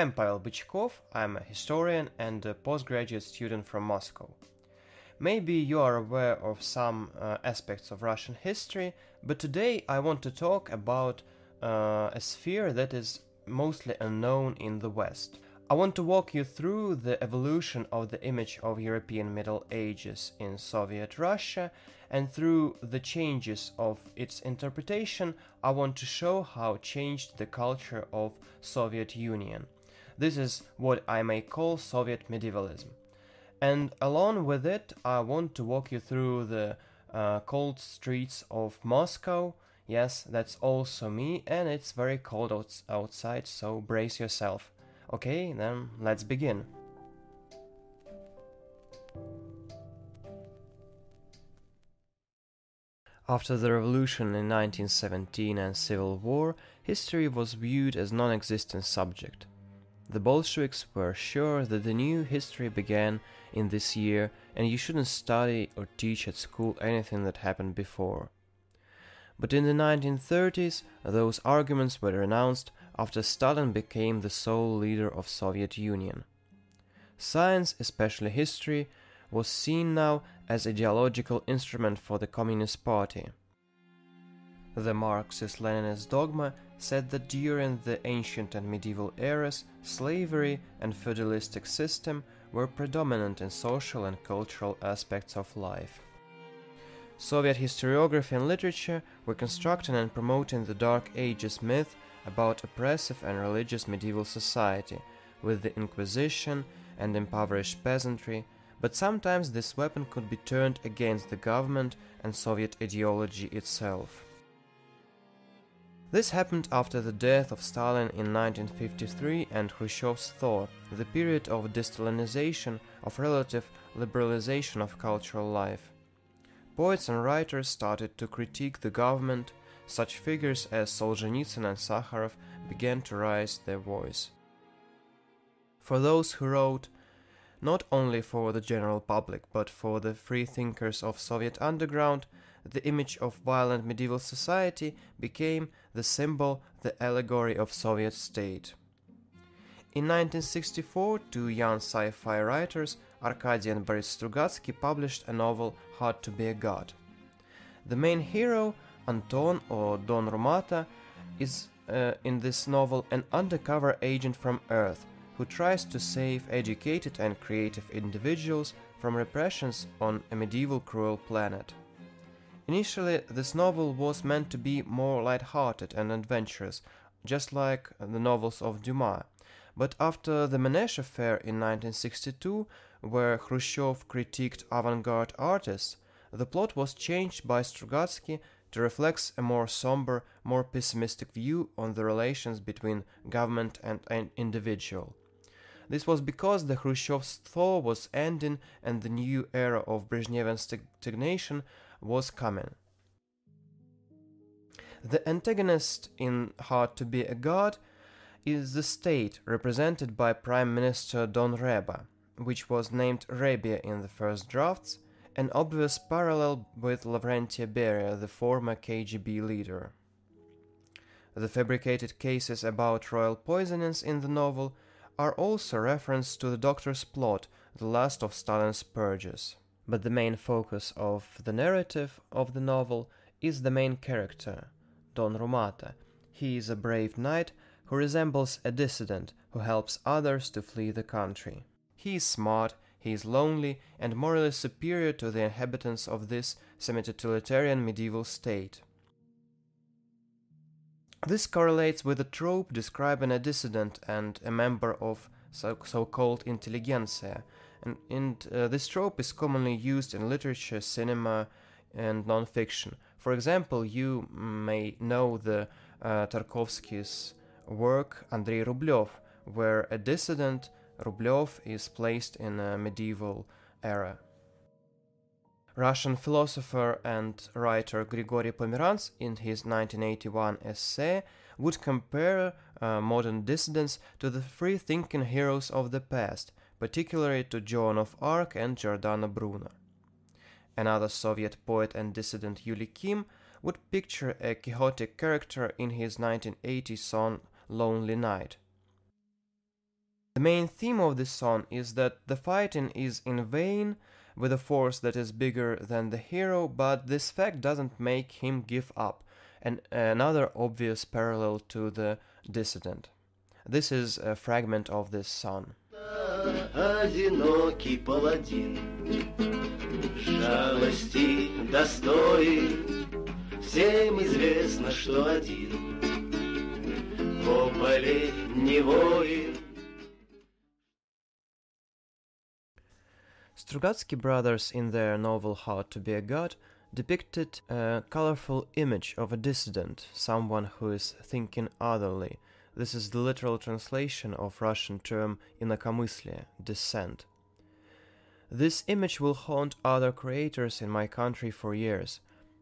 I'm Pavel Bychkov, I'm a historian and a postgraduate student from Moscow. Maybe you are aware of some uh, aspects of Russian history, but today I want to talk about uh, a sphere that is mostly unknown in the West. I want to walk you through the evolution of the image of European Middle Ages in Soviet Russia, and through the changes of its interpretation, I want to show how changed the culture of Soviet Union. This is what I may call Soviet medievalism. And along with it, I want to walk you through the uh, cold streets of Moscow. Yes, that's also me, and it's very cold outs- outside, so brace yourself. Okay, then let's begin. After the revolution in 1917 and civil war, history was viewed as non-existent subject. The Bolsheviks were sure that the new history began in this year and you shouldn't study or teach at school anything that happened before. But in the 1930s, those arguments were renounced after Stalin became the sole leader of Soviet Union. Science, especially history, was seen now as ideological instrument for the Communist Party. The Marxist-Leninist dogma said that during the ancient and medieval eras, slavery and feudalistic system were predominant in social and cultural aspects of life. Soviet historiography and literature were constructing and promoting the Dark Ages myth about oppressive and religious medieval society, with the Inquisition and impoverished peasantry, but sometimes this weapon could be turned against the government and Soviet ideology itself. This happened after the death of Stalin in 1953 and Khrushchev's thaw, the period of de-Stalinization, of relative liberalization of cultural life. Poets and writers started to critique the government, such figures as Solzhenitsyn and Sakharov began to raise their voice. For those who wrote, not only for the general public but for the free thinkers of Soviet underground, the image of violent medieval society became the symbol, the allegory of Soviet state. In 1964, two young sci-fi writers, Arkady and Boris Strugatsky, published a novel Hard to be a God. The main hero, Anton or Don Rumata, is uh, in this novel an undercover agent from Earth who tries to save educated and creative individuals from repressions on a medieval cruel planet. Initially, this novel was meant to be more light-hearted and adventurous, just like the novels of Dumas. But after the Manezh affair in 1962, where Khrushchev critiqued avant-garde artists, the plot was changed by Strugatsky to reflect a more somber, more pessimistic view on the relations between government and an individual. This was because the Khrushchev's thaw was ending and the new era of Brezhnevian stagnation was coming. The antagonist in Hard to be a God is the state represented by Prime Minister Don Reba, which was named Rebia in the first drafts, an obvious parallel with Lavrentiy Beria, the former KGB leader. The fabricated cases about royal poisonings in the novel are also reference to the doctor's plot, the last of Stalin's purges but the main focus of the narrative of the novel is the main character, Don Rumata. He is a brave knight who resembles a dissident who helps others to flee the country. He is smart, he is lonely, and morally superior to the inhabitants of this semi-totalitarian medieval state. This correlates with a trope describing a dissident and a member of so-called intelligentsia, and, and uh, this trope is commonly used in literature, cinema, and non-fiction. For example, you may know the uh, Tarkovsky's work Andrei Rublev, where a dissident Rublev is placed in a medieval era. Russian philosopher and writer Grigory Pomerantz, in his 1981 essay, would compare uh, modern dissidents to the free thinking heroes of the past, particularly to Joan of Arc and Giordano Bruno. Another Soviet poet and dissident Yuli Kim would picture a quixotic character in his 1980 song Lonely Night. The main theme of this song is that the fighting is in vain with a force that is bigger than the hero, but this fact doesn't make him give up, and another obvious parallel to the dissident. This is a fragment of this song Одинокий паладин, жалости достоин, всем известно, что один, по поле не воин. Strugatsky brothers, in their novel How to Be a God, depicted a colorful image of a dissident, someone who is thinking otherly. this is the literal translation of Russian term inakomyslie, dissent. This image will haunt other creators in my country for years.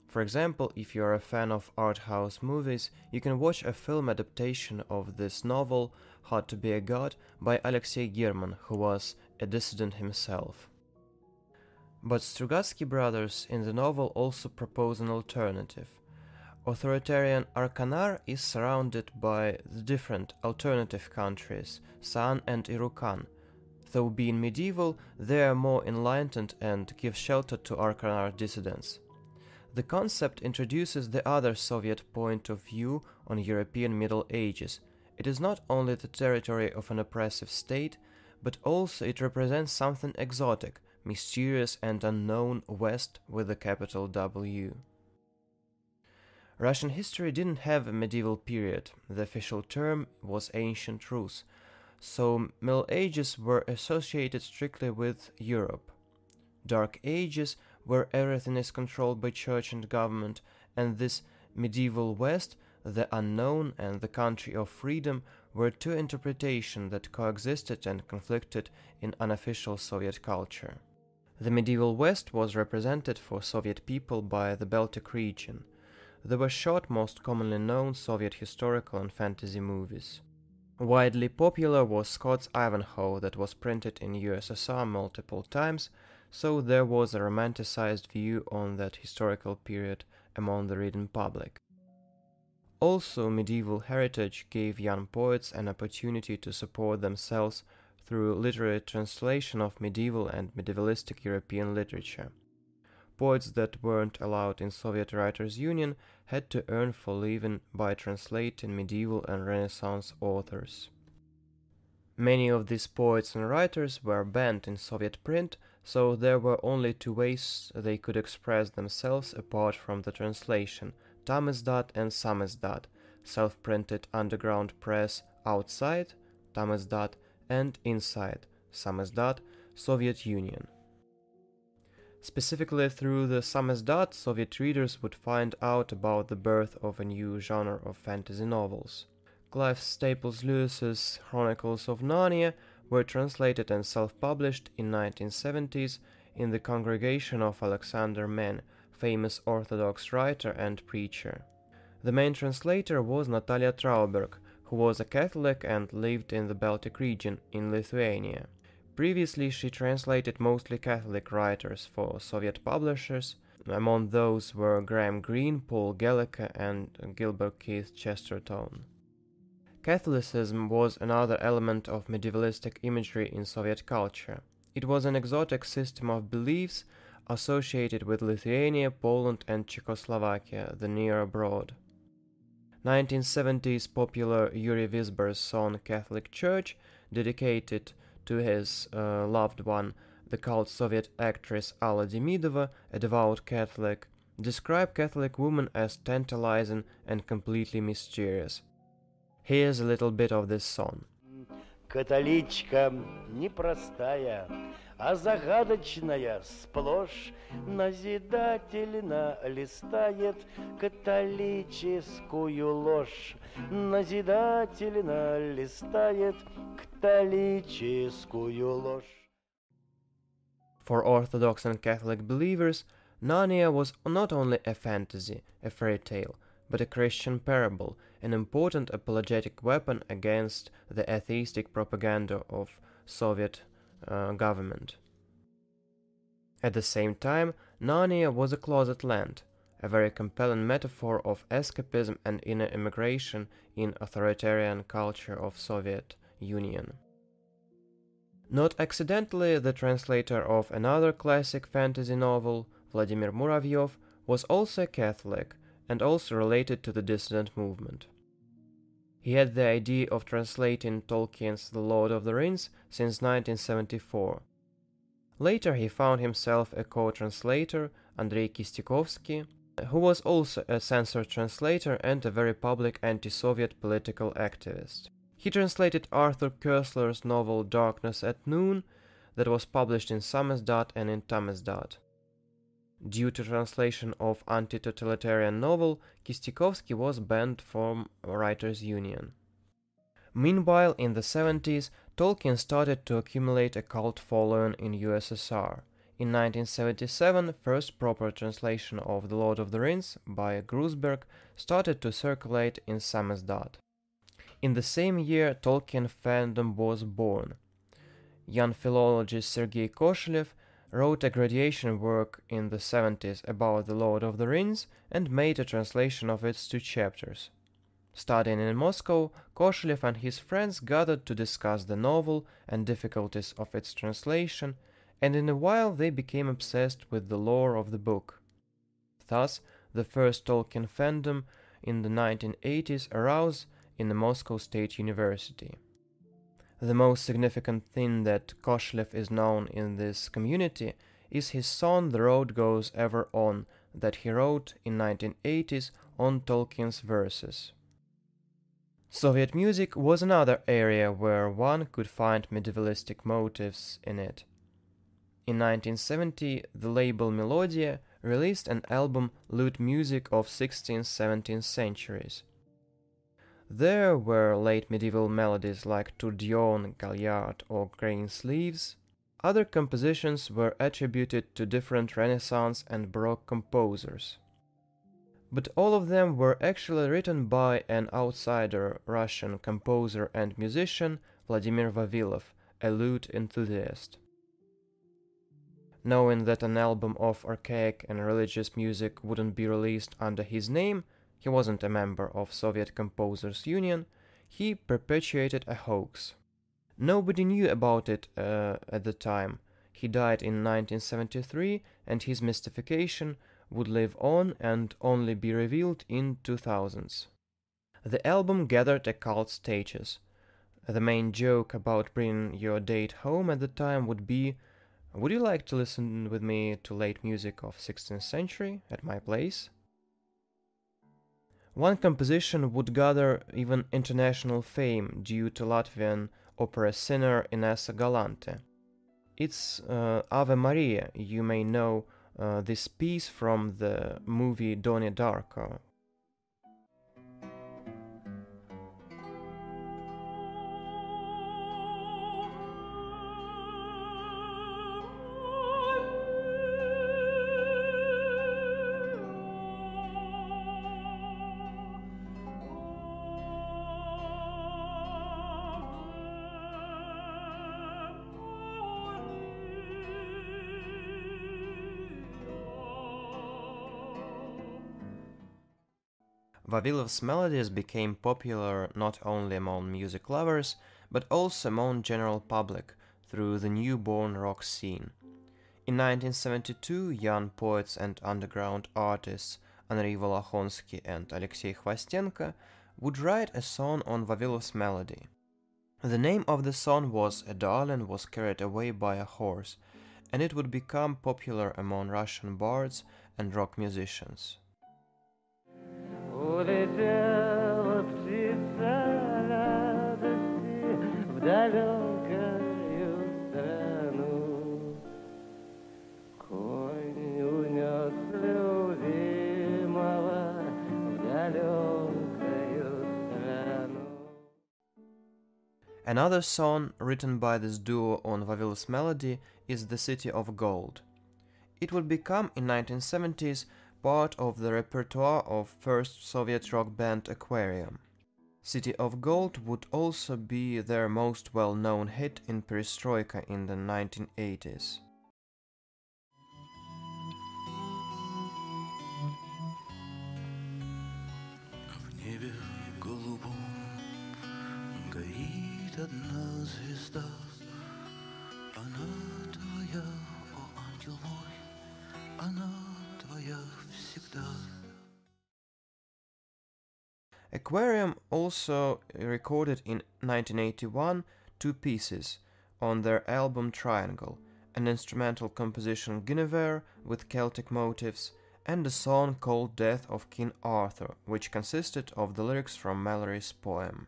For example, if you are a fan of art house movies, you can watch a film adaptation of this novel, How to Be a God, by Alexei German, who was a dissident himself. But Strugatsky brothers in the novel also propose an alternative. Authoritarian Arkanar is surrounded by the different alternative countries, Soan and Irukan. Though being medieval, they are more enlightened and give shelter to Arkanar dissidents. The concept introduces the other Soviet point of view on European Middle Ages. It is not only the territory of an oppressive state, but also it represents something exotic, mysterious and unknown West with a capital W. Russian history didn't have a medieval period, the official term was ancient Rus, so Middle Ages were associated strictly with Europe. Dark Ages, where everything is controlled by church and government, and this medieval West, the unknown and the country of freedom, were two interpretations that coexisted and conflicted in unofficial Soviet culture. The medieval West was represented for Soviet people by the Baltic region. They were shot most commonly known Soviet historical and fantasy movies. Widely popular was Scott's Ivanhoe that was printed in USSR multiple times, so there was a romanticized view on that historical period among the reading public. Also, medieval heritage gave young poets an opportunity to support themselves through literary translation of medieval and medievalistic European literature. Poets that weren't allowed in Soviet Writers' Union had to earn for living by translating medieval and Renaissance authors. Many of these poets and writers were banned in Soviet print, so there were only two ways they could express themselves apart from the translation Tamizdat and Samizdat, self printed underground press outside Tamizdat and inside Samizdat, Soviet Union. Specifically through the Samizdat, Soviet readers would find out about the birth of a new genre of fantasy novels. Clive Staples Lewis's Chronicles of Narnia were translated and self-published in 1970s in the congregation of Alexander Men, famous Orthodox writer and preacher. The main translator was Natalia Trauberg, who was a Catholic and lived in the Baltic region in Lithuania. Previously, she translated mostly Catholic writers for Soviet publishers. Among those were Graham Greene, Paul Gallico, and Gilbert Keith Chesterton. Catholicism was another element of medievalistic imagery in Soviet culture. It was an exotic system of beliefs associated with Lithuania, Poland, and Czechoslovakia, the near abroad. 1970s popular Yuri Vizbor's song Catholic Church, dedicated to his uh, loved one, the cult Soviet actress Alla Demidova, a devout Catholic, describe Catholic women as tantalizing and completely mysterious. Here's a little bit of this song. Католичка непростая, а загадочная сплошь Назидательно листает католическую ложь Назидательно листает католическую ложь For Orthodox and Catholic believers, Narnia was not only a fantasy, a fairy tale, but a Christian parable, an important apologetic weapon against the atheistic propaganda of Soviet uh, government. At the same time, Narnia was a closet land, a very compelling metaphor of escapism and inner immigration in authoritarian culture of Soviet Union. Not accidentally, the translator of another classic fantasy novel, Vladimir Muravyov, was also a Catholic and also related to the dissident movement. He had the idea of translating Tolkien's The Lord of the Rings since 1974. Later he found himself a co-translator, Andrei Kistiakovsky, who was also a censored translator and a very public anti-Soviet political activist. He translated Arthur Koestler's novel Darkness at Noon that was published in Samizdat and in Tamizdat. Due to translation of anti-totalitarian novel, Kistiakovsky was banned from Writers' Union. Meanwhile, in the 70s, Tolkien started to accumulate a cult following in USSR. In 1977, first proper translation of The Lord of the Rings by Gruzberg started to circulate in Samizdat. In the same year, Tolkien fandom was born. Young philologist Sergei Koshelov wrote a graduation work in the 70s about The Lord of the Rings and made a translation of its two chapters. Studying in Moscow, Koshelov and his friends gathered to discuss the novel and difficulties of its translation, and in a while they became obsessed with the lore of the book. Thus, the first Tolkien fandom in the 1980s arose in the Moscow State University. The most significant thing that Koshelov is known in this community is his song The Road Goes Ever On that he wrote in 1980s on Tolkien's verses. Soviet music was another area where one could find medievalistic motifs in it. In 1970, the label Melodia released an album Lute Music of 16th-17th centuries. There were late medieval melodies like Tourbillon, Galliard, or Green Sleeves. Other compositions were attributed to different Renaissance and Baroque composers. But all of them were actually written by an outsider Russian composer and musician Vladimir Vavilov, a lute enthusiast. Knowing that an album of archaic and religious music wouldn't be released under his name, he wasn't a member of Soviet Composers Union, he perpetuated a hoax. Nobody knew about it uh, at the time. He died in 1973 and his mystification would live on and only be revealed in 2000s. The album gathered a cult status. The main joke about bringing your date home at the time would be Would you like to listen with me to late music of 16th century at my place? One composition would gather even international fame due to Latvian opera singer Inessa Galante. It's uh, Ave Maria, you may know uh, this piece from the movie Donnie Darko, Vavilov's melodies became popular not only among music lovers, but also among general public through the newborn rock scene. In 1972, young poets and underground artists Anri Volokhonsky and Alexei Khvostenko would write a song on Vavilov's melody. The name of the song was A Darling Was Carried Away by a Horse, and it would become popular among Russian bards and rock musicians Улетела птица радости в далекую страну. Конь унес любимого в далекую страну. Another song written by this duo on Vavil's melody is The City of Gold. It would become in 1970s part of the repertoire of first Soviet rock band Aquarium. City of Gold would also be their most well-known hit in Perestroika in the 1980s. В небе голубом горит одна звезда, Она твоя, о ангел мой, она твоя всегда. Aquarium also recorded in 1981 two pieces on their album Triangle, an instrumental composition Guinevere with Celtic motifs, and a song called Death of King Arthur, which consisted of the lyrics from Malory's poem.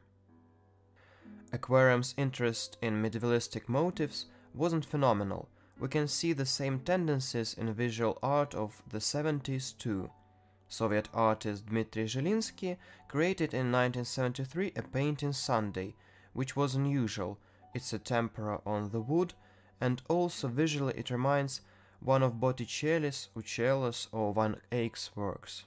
Aquarium's interest in medievalistic motifs wasn't phenomenal. We can see the same tendencies in visual art of the 70s too. Soviet artist Dmitry Zhilinsky created in 1973 a painting Sunday, which was unusual. It's a tempera on the wood, and also visually it reminds one of Botticelli's, Uccello's or Van Eyck's works.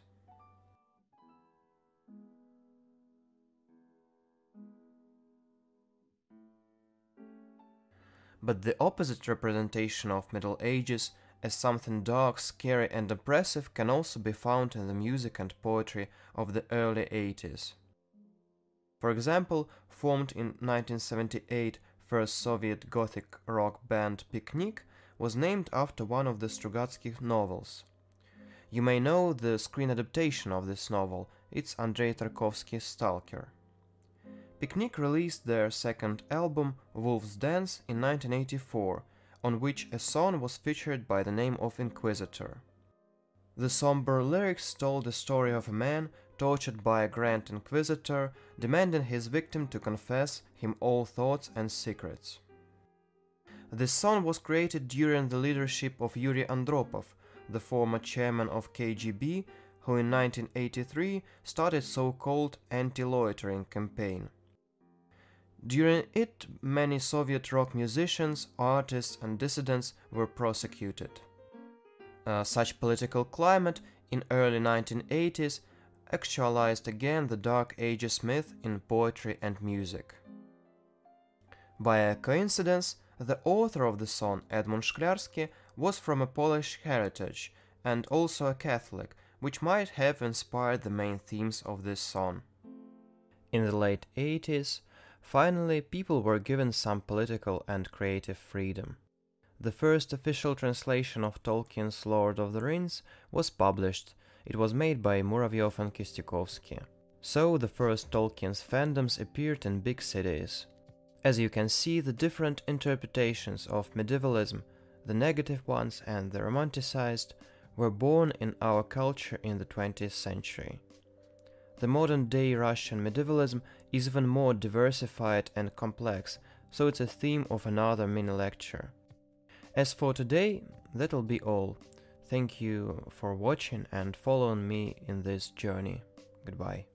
But the opposite representation of Middle Ages as something dark, scary and oppressive can also be found in the music and poetry of the early 80s. For example, formed in 1978 first Soviet Gothic rock band Picnic was named after one of the Strugatsky novels. You may know the screen adaptation of this novel, it's Andrei Tarkovsky's Stalker. Picnic released their second album, Wolf's Dance, in 1984, on which a song was featured by the name of Inquisitor. The somber lyrics told the story of a man tortured by a Grand Inquisitor, demanding his victim to confess him all thoughts and secrets. The song was created during the leadership of Yuri Andropov, the former chairman of KGB, who in 1983 started so-called anti-loitering campaign. During it, many Soviet rock musicians, artists and dissidents were prosecuted. Uh, such political climate in early 1980s actualized again the Dark Ages myth in poetry and music. By a coincidence, the author of the song, Edmund Szklarski, was from a Polish heritage and also a Catholic, which might have inspired the main themes of this song. In the late 80s, Finally, people were given some political and creative freedom. The first official translation of Tolkien's Lord of the Rings was published. It was made by Muravyov and Kistiakovsky. So the first Tolkien's fandoms appeared in big cities. As you can see, the different interpretations of medievalism, the negative ones and the romanticized, were born in our culture in the 20th century. The modern day Russian medievalism is even more diversified and complex, so it's a theme of another mini lecture. As for today, that'll be all. Thank you for watching and following me in this journey. Goodbye.